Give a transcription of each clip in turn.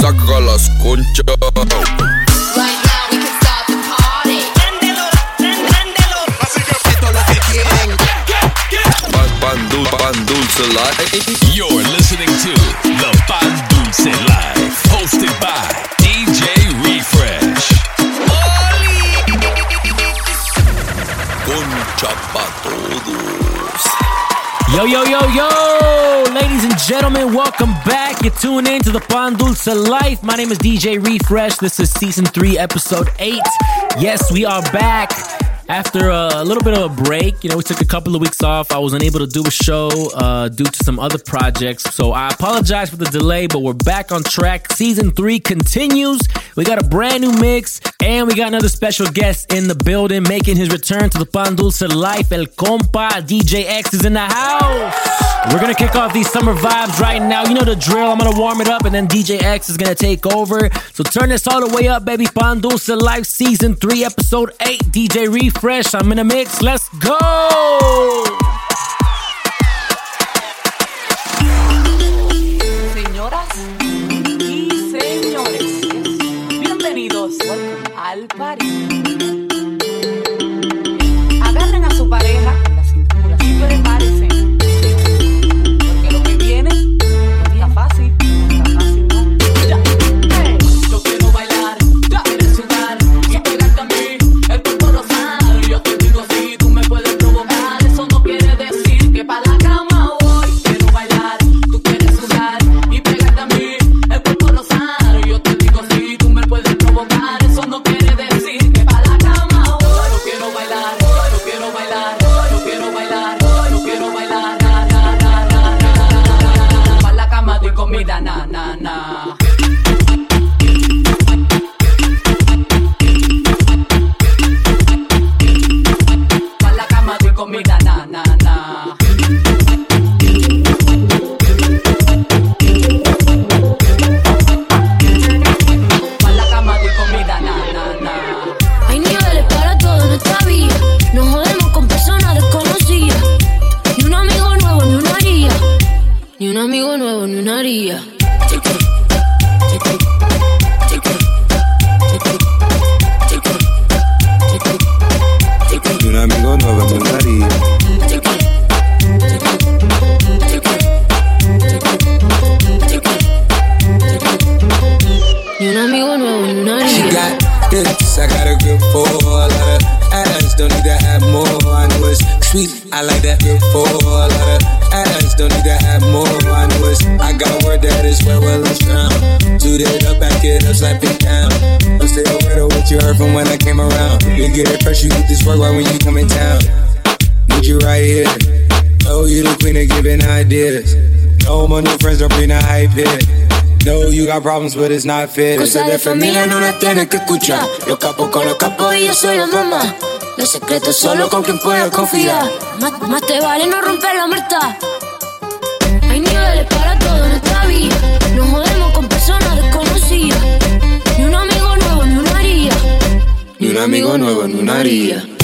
Saca las conchas. Right now we can start the party. Esto es lo que quieren. Pan, pan, dul- pan dulce light. You're listening to the Pan Dulce Live, hosted by Yo, yo, yo, yo! Ladies and gentlemen, welcome back. You're tuning in to the Pan Dulce Life. My name is DJ Refresh. This is season three, episode eight. Yes, we are back. After a, little bit of a break, you know, we took a couple of weeks off. I was unable to do a show uh, due to some other projects. So I apologize for the delay, but we're back on track. Season three continues. We got a brand new mix, and we got another special guest in the building making his return to the Pan Life. El compa DJ X is in the house. We're gonna kick off these summer vibes right now. You know the drill. I'm gonna warm it up, and then DJ X is gonna take over. So turn this all the way up, baby. Pan Life Season 3, Episode 8. DJ Refresh. I'm in a mix. Let's go! Fair. Cosas de familia no las tienes que escuchar. Los capos con los capos y yo soy la mamá. Los secretos solo con quien puedes confiar. Más, más te vale no romper la muerta. Hay niveles para todo en esta vida. Nos jodemos con personas desconocidas. Ni un amigo nuevo, ni una haría. Ni un amigo nuevo, ni una haría.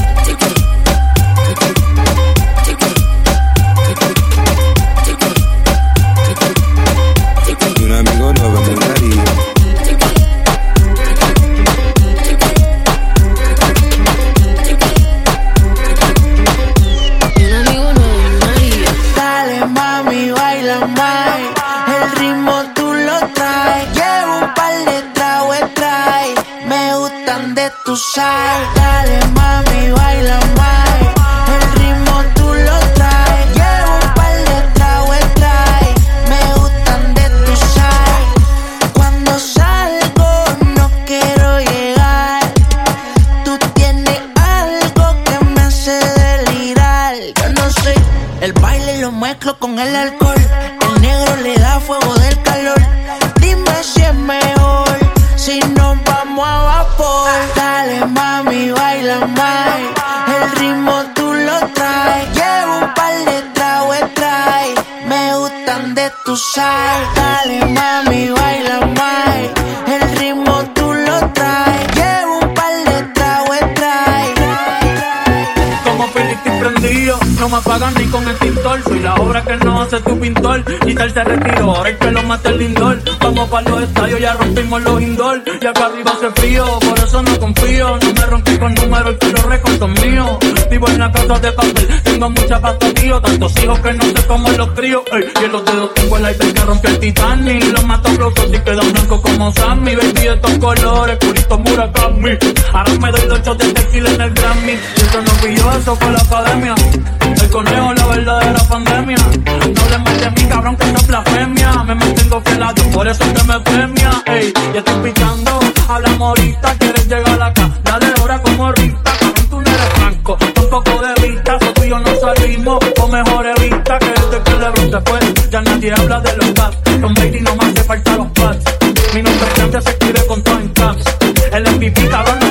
Tengo mucha pasta, tío. Tantos hijos que no sé cómo los crío. Ey, y en los dedos tengo el iPad que rompió el Titanic. Los mato locos y quedan blancos como Sammy. Baby, estos colores, purito Murakami. Ahora me doy dos shots de tequila en el Grammy. Y eso no fui eso fue la academia. El conejo, la verdadera pandemia. No le metes mi cabrón que es blasfemia. Me mantengo pelado, por eso que me premia. Ey, ya estoy pichando, hablamos ahorita, quieres llegar acá. Dale ahora salimos. O mejor evita que desde que LeBron se fue, ya nadie habla de los gaps. Con Brady no me hace falta los pads. Mi nombre grande se escribe con todo en caps. El MVP, cabrón,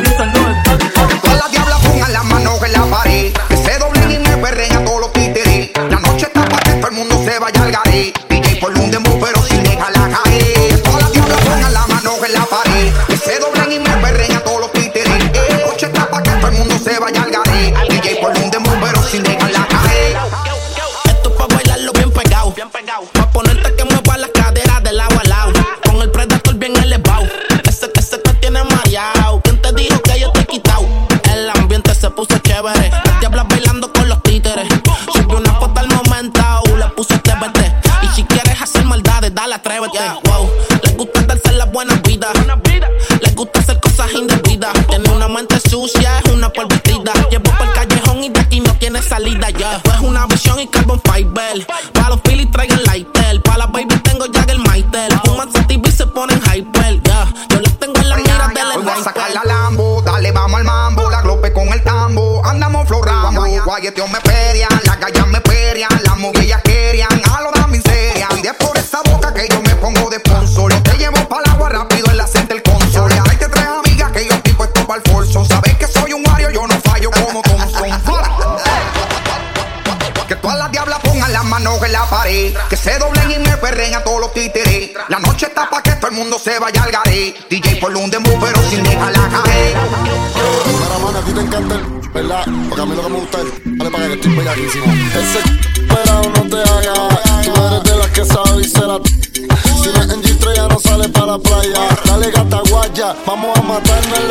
se vaya al garé. DJ por un demo, pero sin dejar la caer. Mira, mano, a te encanta el, ¿verdad? Porque a mí lo que me gusta es, dale para que estoy bellaquísimo. Ese pero no te haga, tú eres de las que sabe y será. Si no es en G3 ya no sale para la playa. Dale gata guaya, vamos a matarnos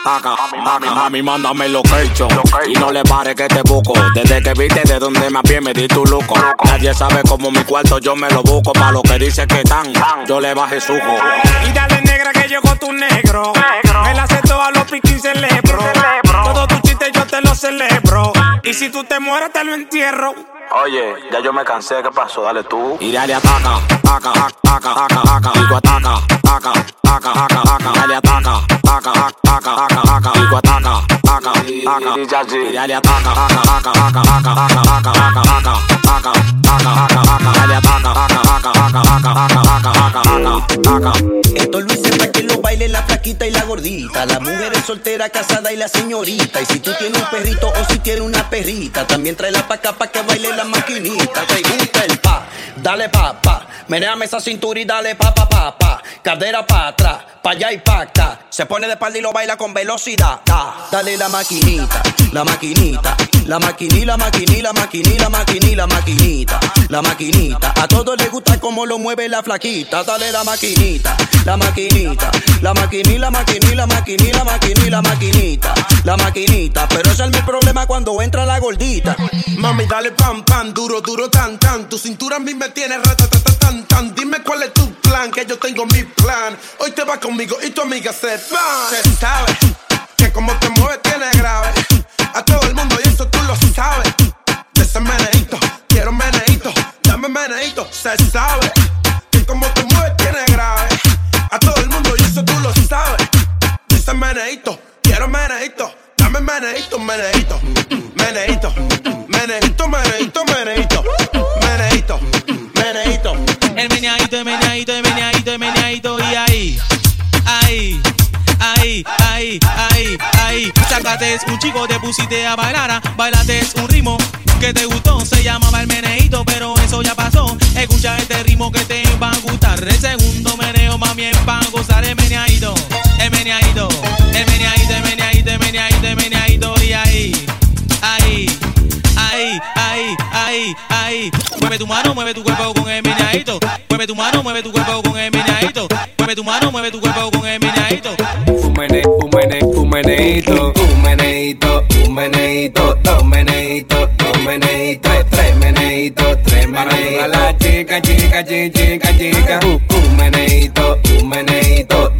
ataca Mami, mami, mándame location Y no le pare que te busco Desde que viste de donde más bien me di tu luco Nadie sabe cómo mi cuarto yo me lo busco Pa' lo que dice que tan, yo le bajé sujo Y dale negra que llegó tu negro. Me la acepto a los piquis celebro. Todo tu chiste yo te lo celebro. Y si tú te mueres te lo entierro. Oye, ya yo me cansé, ¿qué pasó? Dale tú. Y dale ataca, ataca, ataca, ataca, ataca. Digo ataca, ataca, ataca, ataca, ataca. Dale ataca, ataca, ataca, ataca, ataca. Digo ataca, ataca, ataca. Y dale ataca, ataca, ataca, ataca, ataca, ataca, ataca, ataca, ataca, ataca, ataca, ataca. Dale ataca, ataca, ataca, ataca, ataca, ataca, ataca, ataca, ataca. Esto lo hice para que lo baile la flaquita y la gordita, la mujer es soltera, casada y la señorita. Y si tú tienes un perrito o si tienes una perrita, también tráela pa' acá pa' que baile la maquinita. Te gusta el pa, dale pa, pa. Meneame esa cintura y dale pa, pa, pa, pa. Cadera pa' atrás, pa' allá y pa' acá. Se pone de espalda y lo baila con velocidad. Da. Dale la maquinita, la maquinita. La maquiní, la maquiní, la maquiní, la maquiní, la maquinita. La maquinita. A todos les gusta cómo lo mueve la flaquita. Dale la maquinita, la maquinita. La maquiní, la maquiní, la maquiní, la maquiní, la maquinita. La maquinita. Pero ese es mi problema cuando entra la gordita. Mami, dale pam, pam, duro, duro, tan, tan. Tu cintura a mí me tiene ratatata, tan, tan. Dime cuál es tu plan, que yo tengo mi plan. Hoy te vas conmigo y tu amiga se va. Se sabe que como te mueves tiene grave. A todo el mundo y eso tú lo sabes. De ese meneíto, quiero meneíto, dame meneíto. Se sabe ese meneíto, quiero meneíto, dame meneíto, meneíto, meneíto, meneíto, meneíto, meneíto, meneíto, meneíto. El meneadito, el meneadito, el meneadito, el meneadito y ahí, ahí, ahí, ahí, ahí, ahí. Sácate un chico, te pusiste a bailar, bailate un ritmo que te gustó, se llamaba el meneadito, pero eso ya pasó. Escucha este ritmo que te va a gustar. El segundo meneo, mami, es para gozar el meneadito, el meneadito, ahí. Mueve tu mano, mueve tu cuerpo con el meneadito. Mueve tu mano, mueve tu cuerpo con el meneadito. Mueve tu mano, mueve tu cuerpo con el meneadito. Un mene, un mene, un meneíto, un meneíto, un meneíto, dos meneítos, dos meneítos, tres, meneítos, tres meneítos. A la chica, chica, chica, chica, chica. Un, meneíto, un meneíto,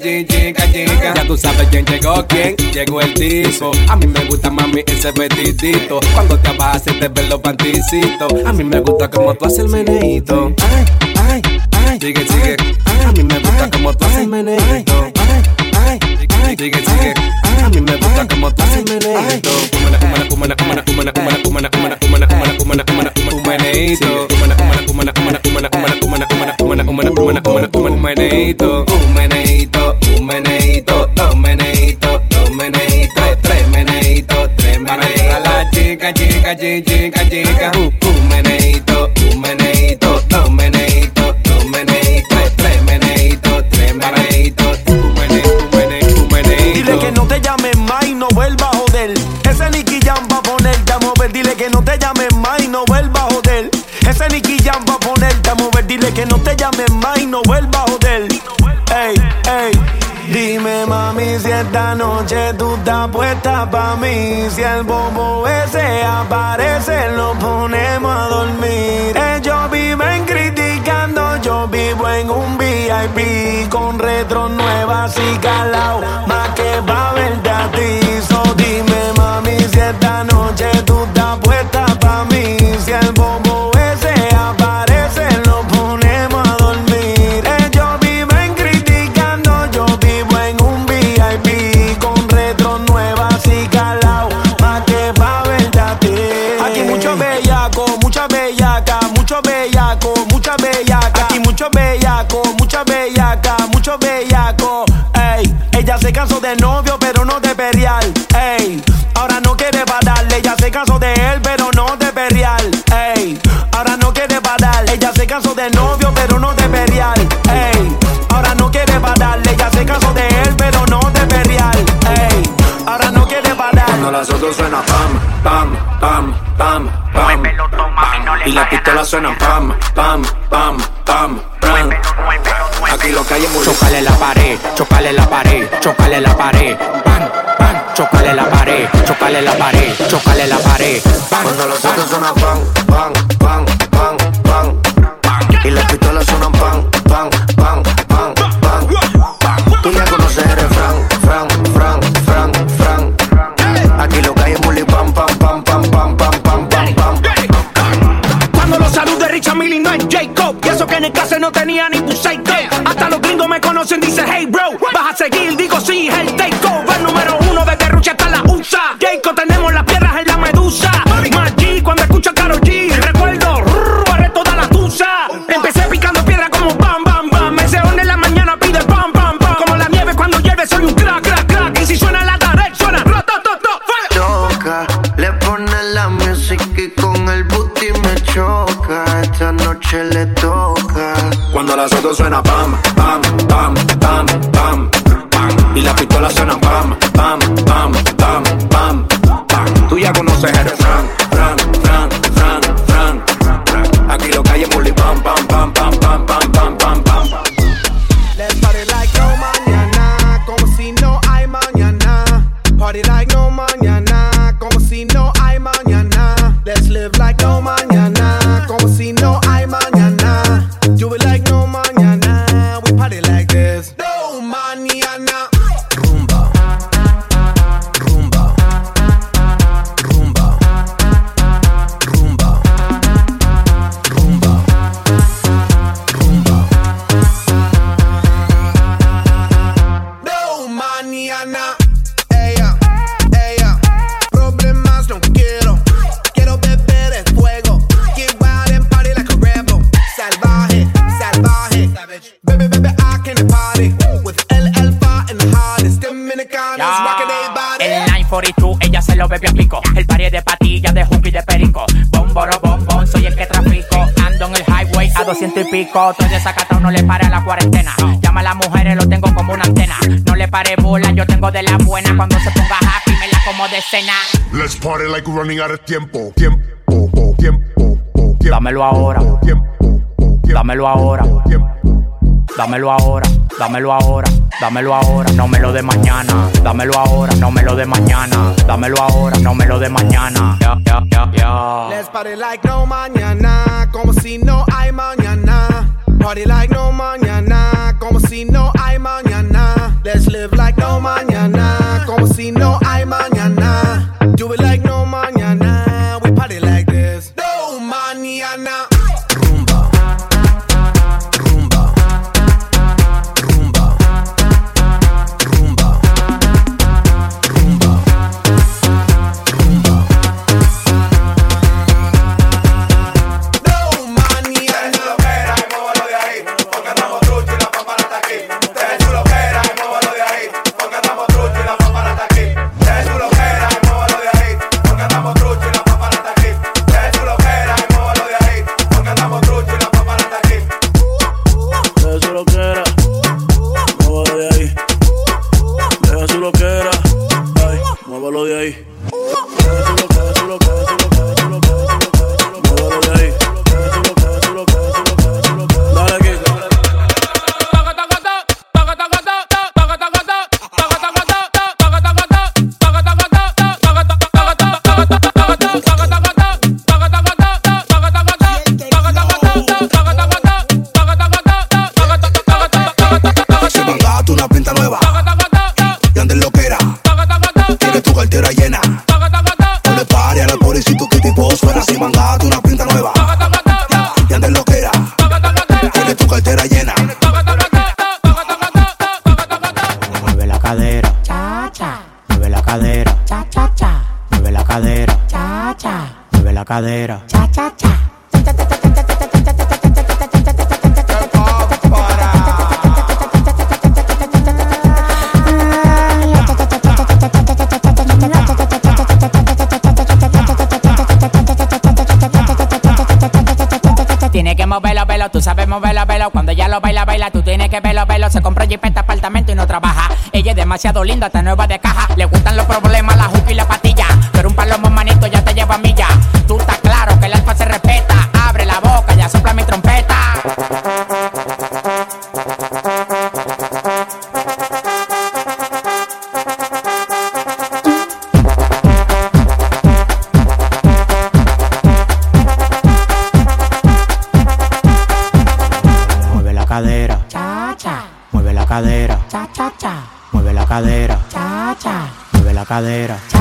chica. Ya tú sabes quién llegó, quién llegó el tipo. A mí me gusta, mami, ese vestidito. Cuando te vas te ven los panticitos. A mí me gusta como tú haces el meneíto. Ay, ay, ay. Sigue, sigue. A mí me gusta como tú haces el meneíto. Ay, ay, ay. Sigue, sigue. A mí me gusta como tú haces el meneíto. Humana, humana, humana, humana, humana, humana, humana, humana, humana, humana, humana, humana, humana, un meneíto. Humana, humana, humana, humana, humana, humana, humana, un chica, chica, chica, chica. Un, meneíto, un un meneíto. Dile que no te llames más y no vuelva a joder. Ese Nicky va a ponerte a mover. Dile que no te llames más y no vuelva a joder. Ese Nicky Jam va a. Que no te llames más y no vuelva a joder. Ey, ey. Dime mami si esta noche tú estás puesta pa' mí Si el bobo ese aparece lo ponemos a dormir Ellos viven criticando, yo vivo en un VIP pared, pam, pam, chocale la pared, chocale la pared, chocale la pared, pam. Cuando los otros pan, pan, pan, soy un crack, crack, crack. Y si suena la tarde, suena Toca, le pone la música y con el booty me choca. Esta noche le toca. Cuando la soto suena pam, pam, pam, pam, pam, pam. Y la pistola suena pam, pam, pam, pam, pam. pam. Tú ya conoces el rico, estoy desacatado, no le pare a la cuarentena. Llama a las mujeres, lo tengo como una antena. No le pare bola, yo tengo de la buena. Cuando se ponga happy, me la como de cena. Let's party like we're running out of tiempo. Tiempo. Dámelo ahora. Dámelo ahora. Dámelo ahora, dámelo ahora, dámelo ahora, no me lo de mañana. Dámelo ahora, no me lo de mañana. Dámelo ahora, no me lo de mañana. Let's party like no mañana, como si no hay Party like no mañana, como si no hay mañana. Let's live like baila, baila, tú tienes que verlo, verlo. Se compró jipeta, este apartamento y no trabaja. Ella es demasiado linda, está nueva de caja. Le gustan los problemas, la juca y la patilla. Pero un palomo manito ya te cadera.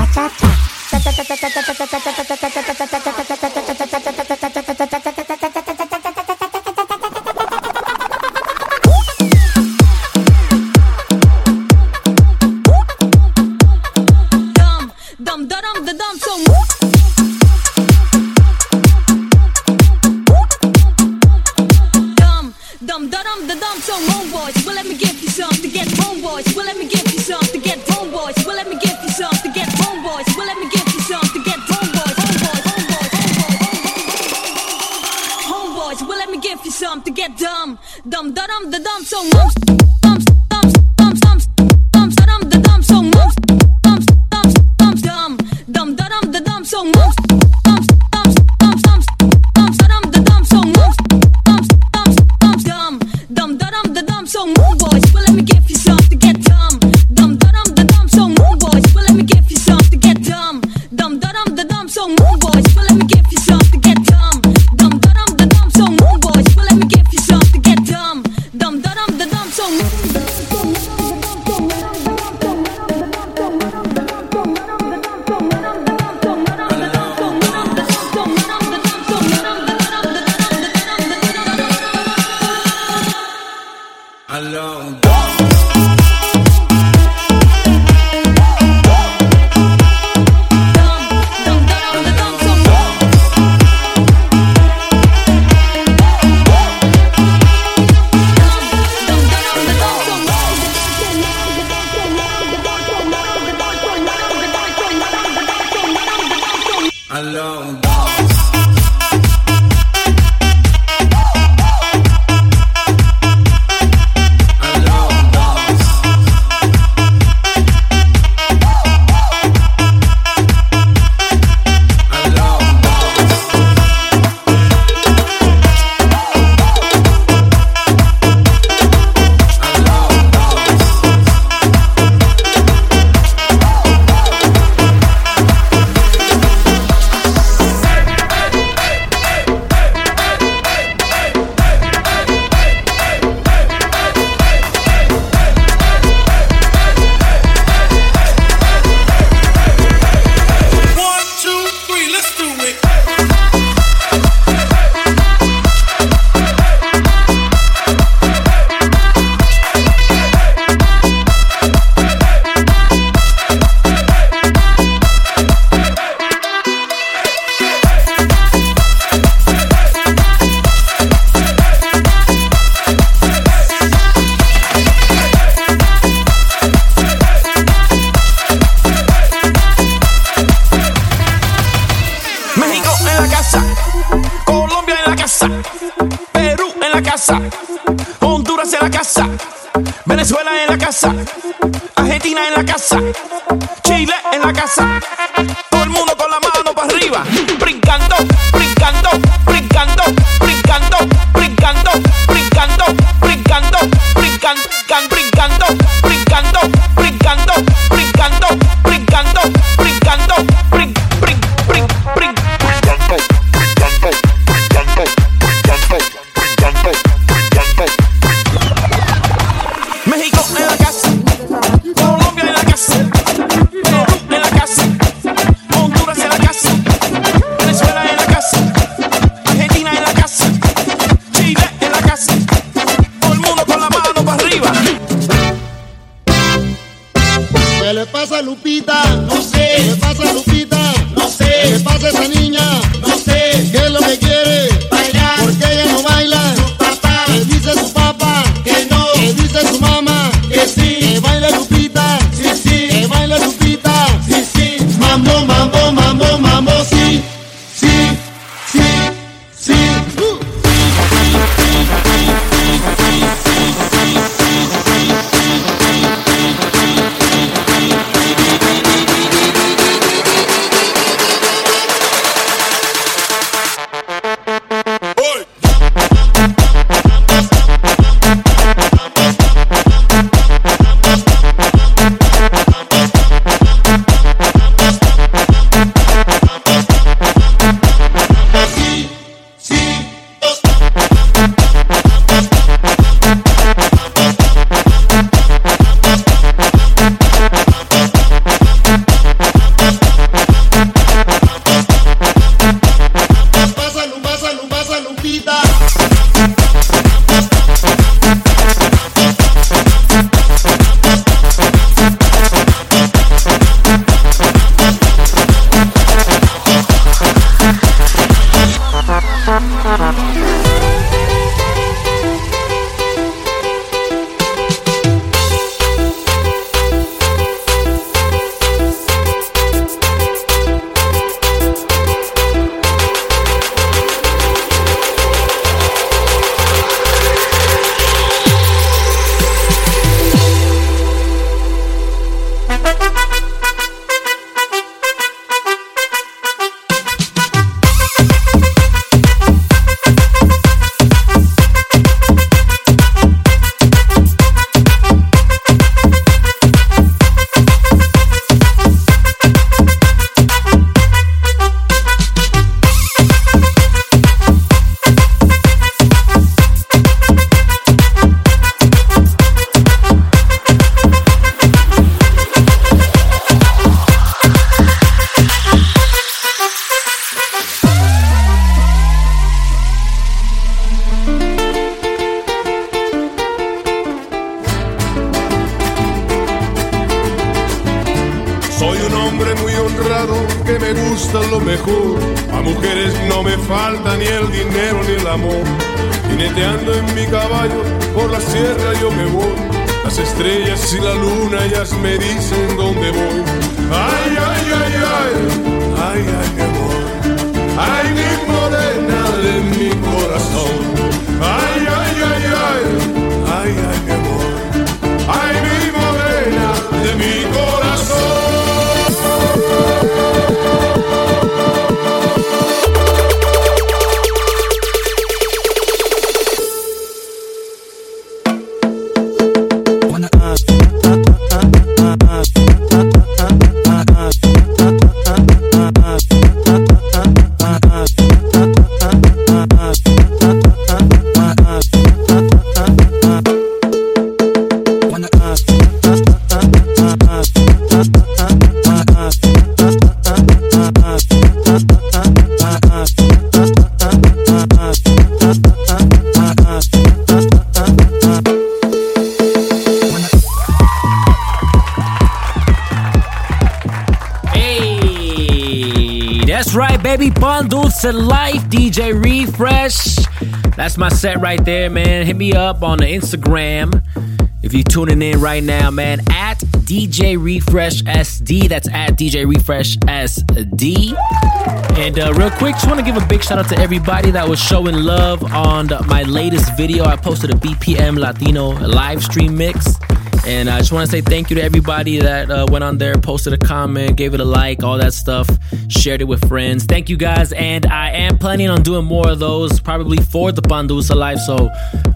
me gustan lo mejor. A mujeres no me falta ni el dinero ni el amor. Jineteando en mi caballo por la sierra yo me voy. Las estrellas y la luna ellas me dicen dónde voy. Ay, ay, ay, ay, ay, ay, mi amor. Ay, mi morena de mi corazón. Ay, ay, ay, ay. It's a Life DJ Refresh. That's my set right there, man. Hit me up on the Instagram. If you're tuning in right now, man, at DJ Refresh SD. That's at DJ Refresh SD. And uh, real quick, just want to give a big shout out to everybody that was showing love on the, my latest video. I posted a BPM Latino live stream mix. And I just want to say thank you to everybody that uh, went on there, posted a comment, gave it a like, all that stuff, shared it with friends. Thank you guys. And I am planning on doing more of those probably for the Pandusa Live. So uh,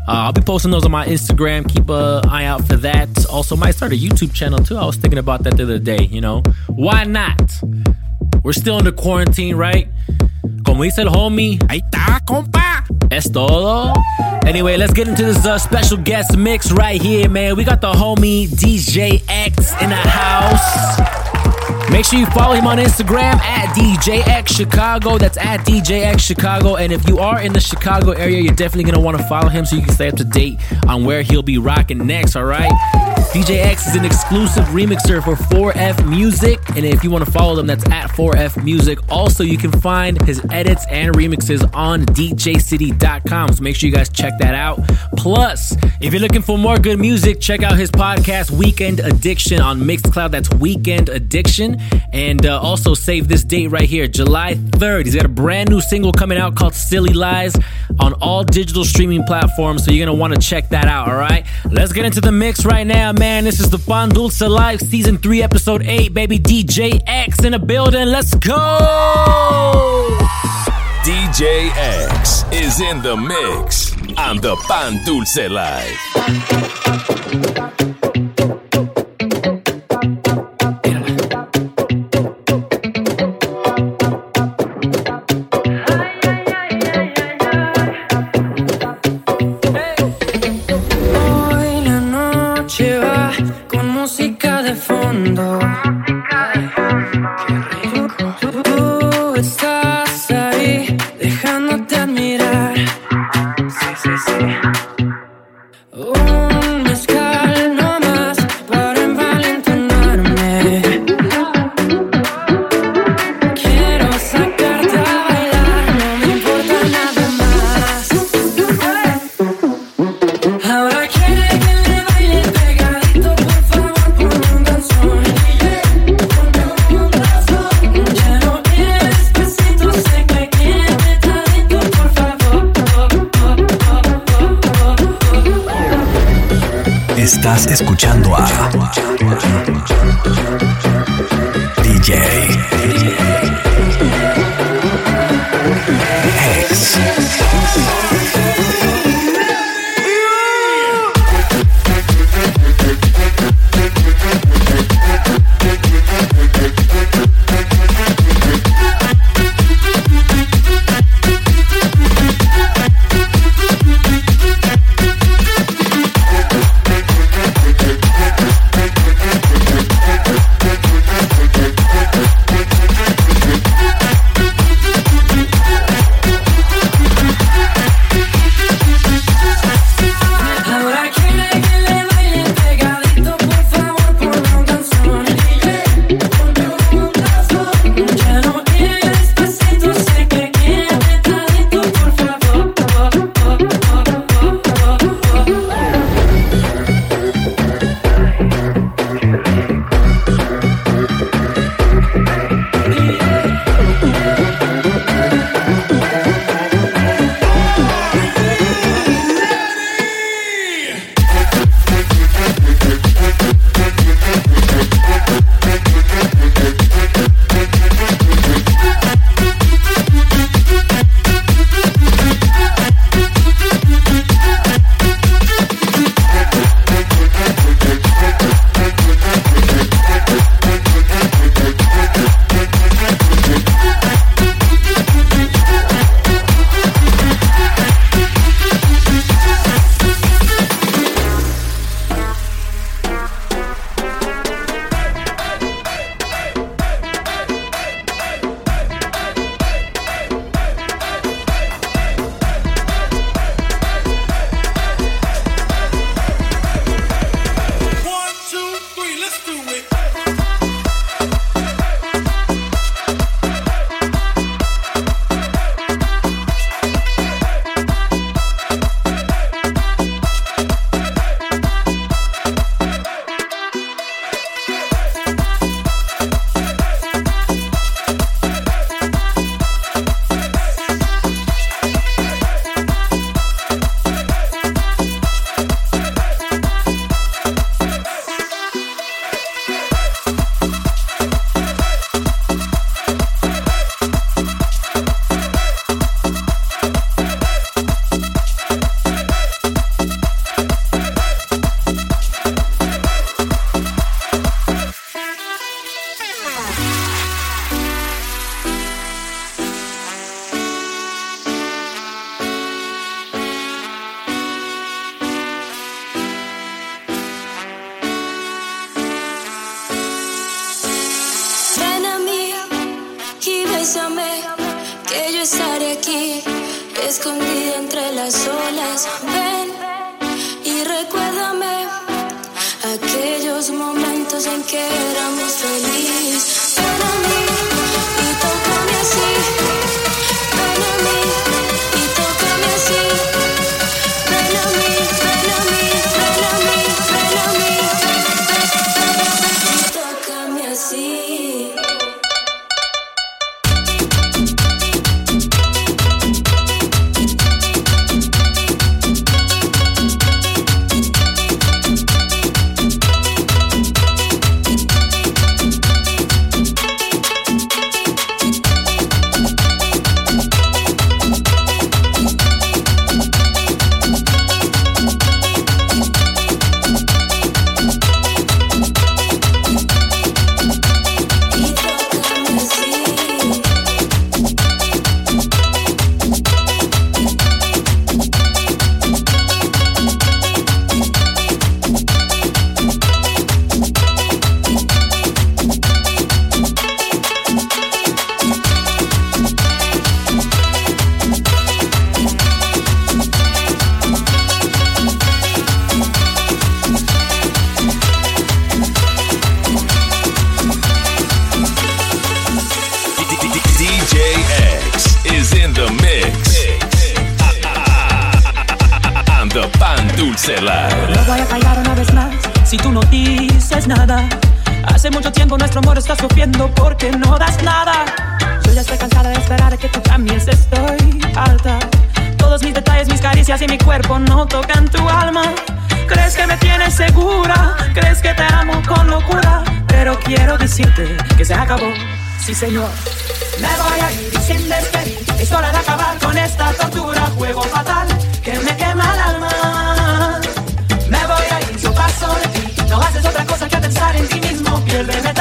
I'll be posting those on my Instagram. Keep an eye out for that. Also, might start a YouTube channel too. I was thinking about that the other day, you know? Why not? We're still under quarantine, right? Como dice el homie, ahí está, compa. Todo. Anyway, let's get into this uh, special guest mix right here, man. We got the homie DJ X in the house. Make sure you follow him on Instagram at DJX Chicago. That's at DJX Chicago. And if you are in the Chicago area, you're definitely going to want to follow him so you can stay up to date on where he'll be rocking next, all right? DJX is an exclusive remixer for 4F Music. And if you want to follow them, that's at 4F Music. Also, you can find his edits and remixes on DJCity.com. So make sure you guys check that out. Plus, if you're looking for more good music, check out his podcast, Weekend Addiction, on Mixcloud. That's Weekend Addiction. And uh, also save this date right here, July 3rd. He's got a brand new single coming out called Silly Lies on all digital streaming platforms. So you're going to want to check that out, all right? Let's get into the mix right now, man. This is the Pan Dulce Live, Season 3, Episode 8, baby. DJ X in the building. Let's go! DJ X is in the mix on the Pan Dulce Live. avísame que yo estaré aquí, escondida entre las olas. Ven y recuérdame aquellos momentos en que éramos felices. caricias y mi cuerpo no tocan tu alma. Crees que me tienes segura, crees que te amo con locura, pero quiero decirte que se acabó. Sí, señor. Me voy a ir sin despedir, es hora de acabar con esta tortura, juego fatal que me quema el alma. Me voy a ir, yo paso de ti, no haces otra cosa que pensar en ti mismo, piérdeme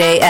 DJ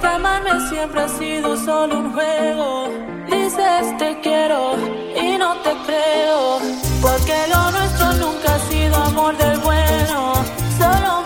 que amarme siempre ha sido solo un juego. Dices te quiero y no te creo, porque lo nuestro nunca ha sido amor del bueno. Solo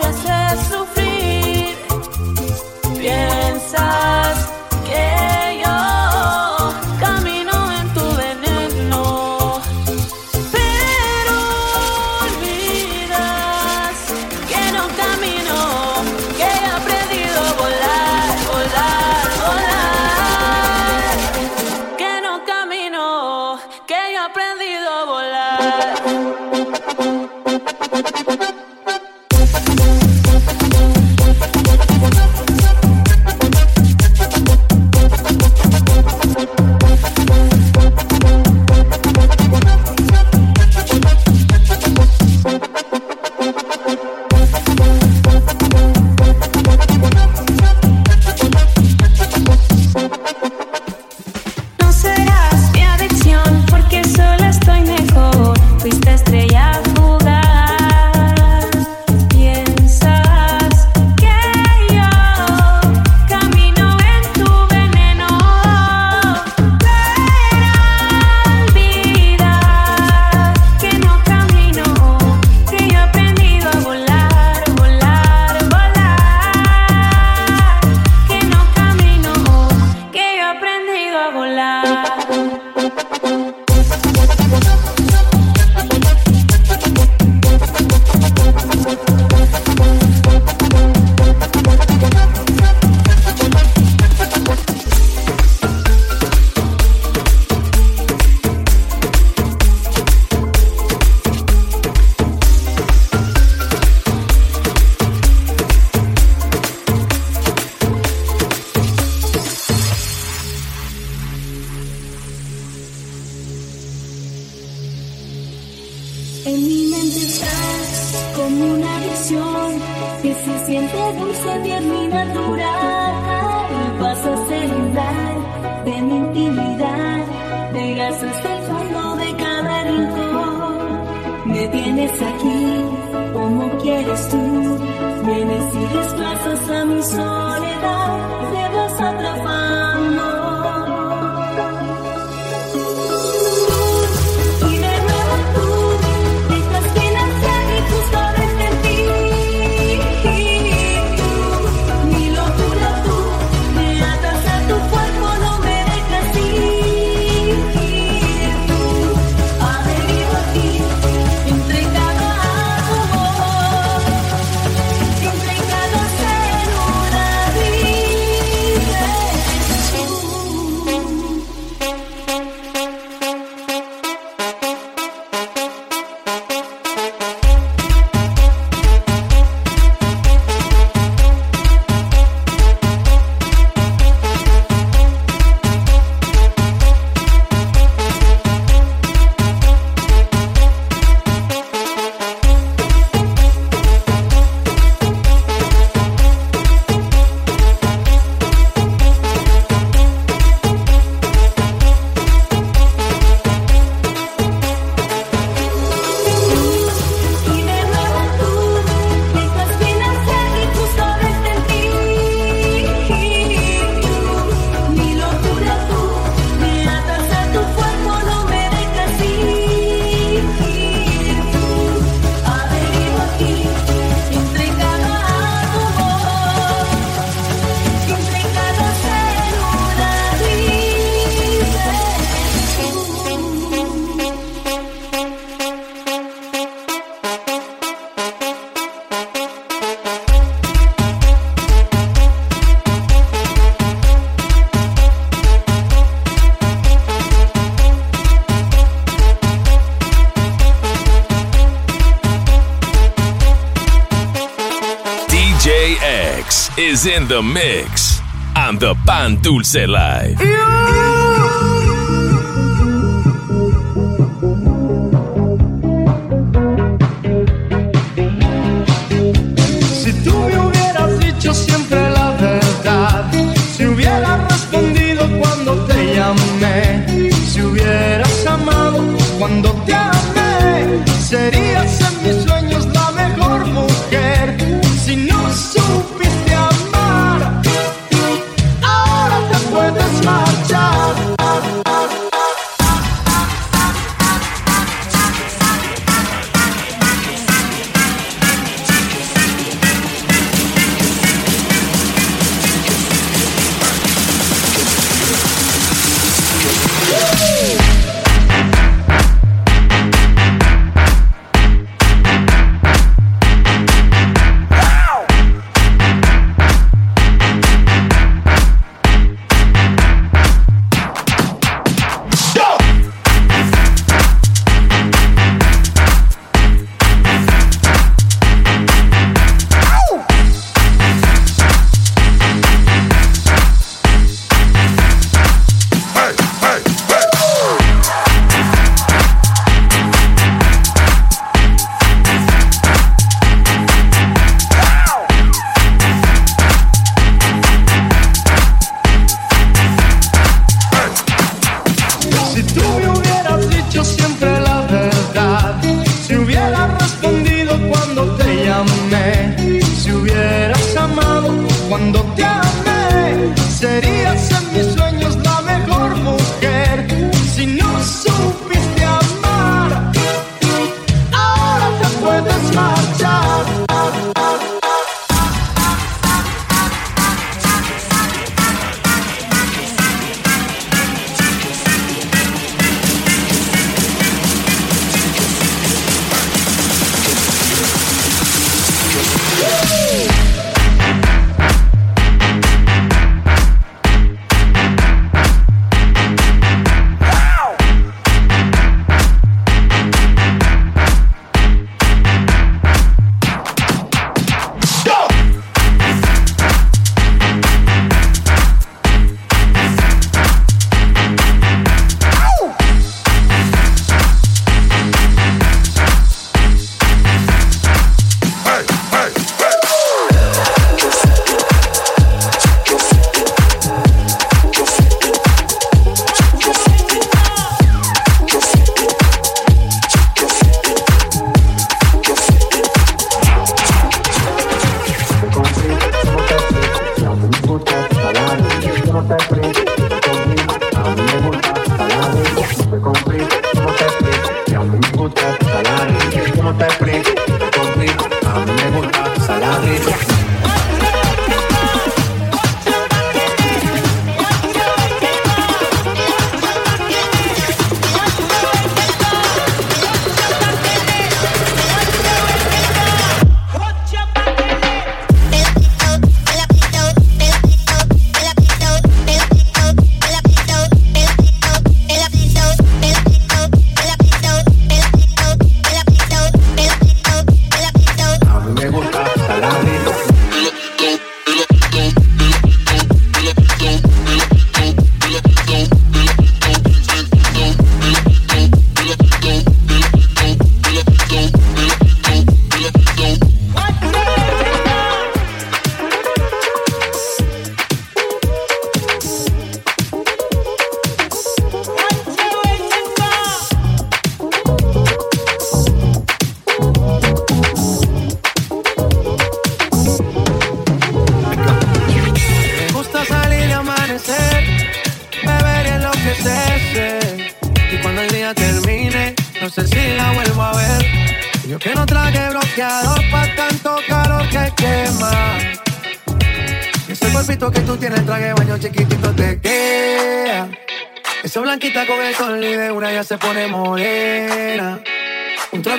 in the mix on the Pan Dulce Live.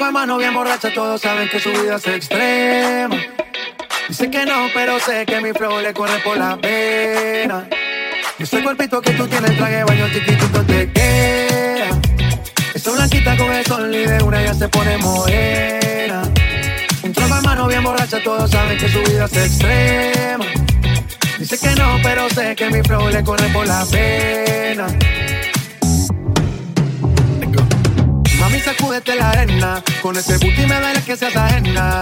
De mano bien borracha, todos saben que su vida es extrema. Dice que no, pero sé que mi flow le corre por la pena. Y ese cuerpito que tú tienes, traje baño chiquitito te queda. Esa blanquita con el sol y de una ya se pone morena. Un de mano bien borracha, todos saben que su vida es extrema. Dice que no, pero sé que mi flow le corre por la pena. Sacúdete la arena. Con ese booty me duele que seas ajena.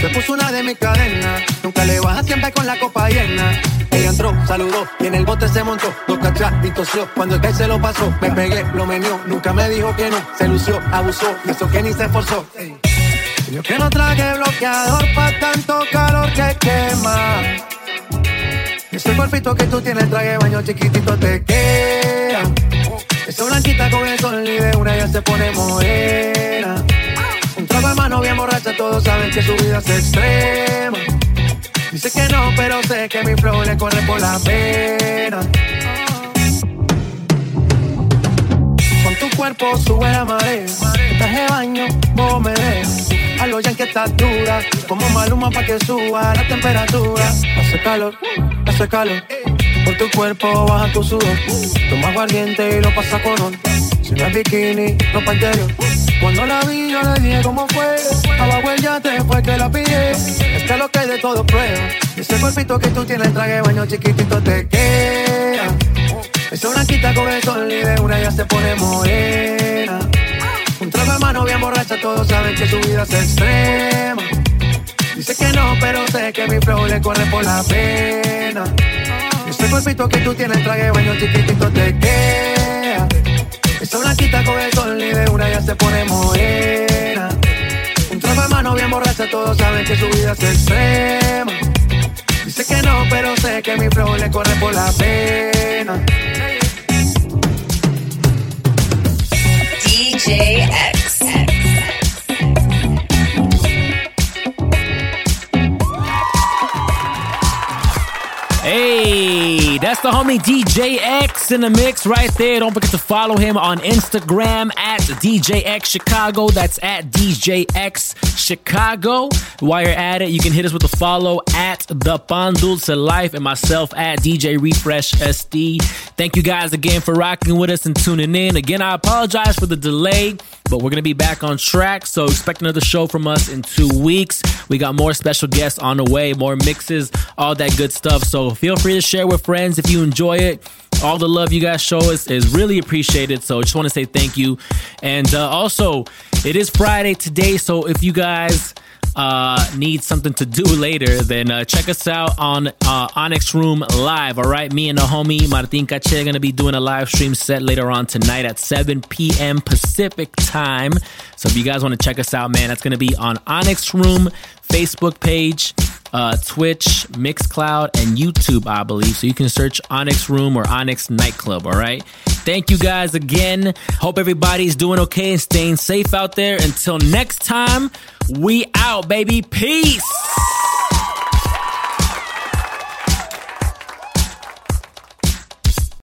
Se puso una de mis cadenas. Nunca le baja siempre con la copa llena. Ella entró, saludó y en el bote se montó. Dos cachas y tosió. Cuando el que se lo pasó, me pegué, lo menió. Nunca me dijo que no. Se lució, abusó y eso que ni se esforzó. Ey. Yo que no traje bloqueador pa' tanto calor que quema. Ese cuerpito que tú tienes, traje baño chiquitito te queda. Esa blanquita con el sol y de una ya se pone morena. Un trago de mano bien borracha, todos saben que su vida es extrema. Dice que no, pero sé que mi flow le corre por la pena. Con tu cuerpo sube la marea. De baño, vos me ves. A lo que estás dura. Como maluma pa' que suba la temperatura. Hace calor, hace calor. Por tu cuerpo baja tu sudor. Toma aguardiente y lo pasa con. Si no es bikini, no pa' interior. Cuando la vi, yo le dije cómo fue. Abajo el yate fue que la pillé. Este es lo que de todo prueba. Ese cuerpito que tú tienes, traje baño chiquitito te queda. Esa blanquita con el sol y de una ya se pone morena. Un trago de mano bien borracha, todos saben que su vida es extrema. Dice que no, pero sé que mi flow le corre por la pena. Ese cuerpito que tú tienes, traje baño chiquitito te queda. Esa blanquita con el sol y de una ya se pone morena. Un trago de mano bien borracha, todos saben que su vida es extrema. Dice que no, pero sé que mi flow le corre por la pena. DJ X. Hey, that's the homie DJX in the mix right there. Don't forget to follow him on Instagram at DJ X Chicago. That's at DJ X Chicago. While you're at it, you can hit us with a follow at the Pan Dulce Life and myself at DJ Refresh SD. Thank you guys again for rocking with us and tuning in. Again, I apologize for the delay, but we're gonna be back on track. So expect another show from us in two weeks. We got more special guests on the way, more mixes, all that good stuff. So feel free to share with friends if you enjoy it. All the love you guys show us is really appreciated. So just want to say thank you. And uh, also, it is Friday today. So if you guys uh, need something to do later, then uh, check us out on uh, Onyx Room Live. All right, me and the homie Martin Cache are gonna be doing a live stream set later on tonight at 7 p.m. Pacific time. So if you guys want to check us out, man, that's gonna be on Onyx Room Facebook page. Uh, Twitch, Mixcloud, and YouTube, I believe. So you can search Onyx Room or Onyx Nightclub, all right? Thank you guys again. Hope everybody's doing okay and staying safe out there. Until next time, we out, baby. Peace.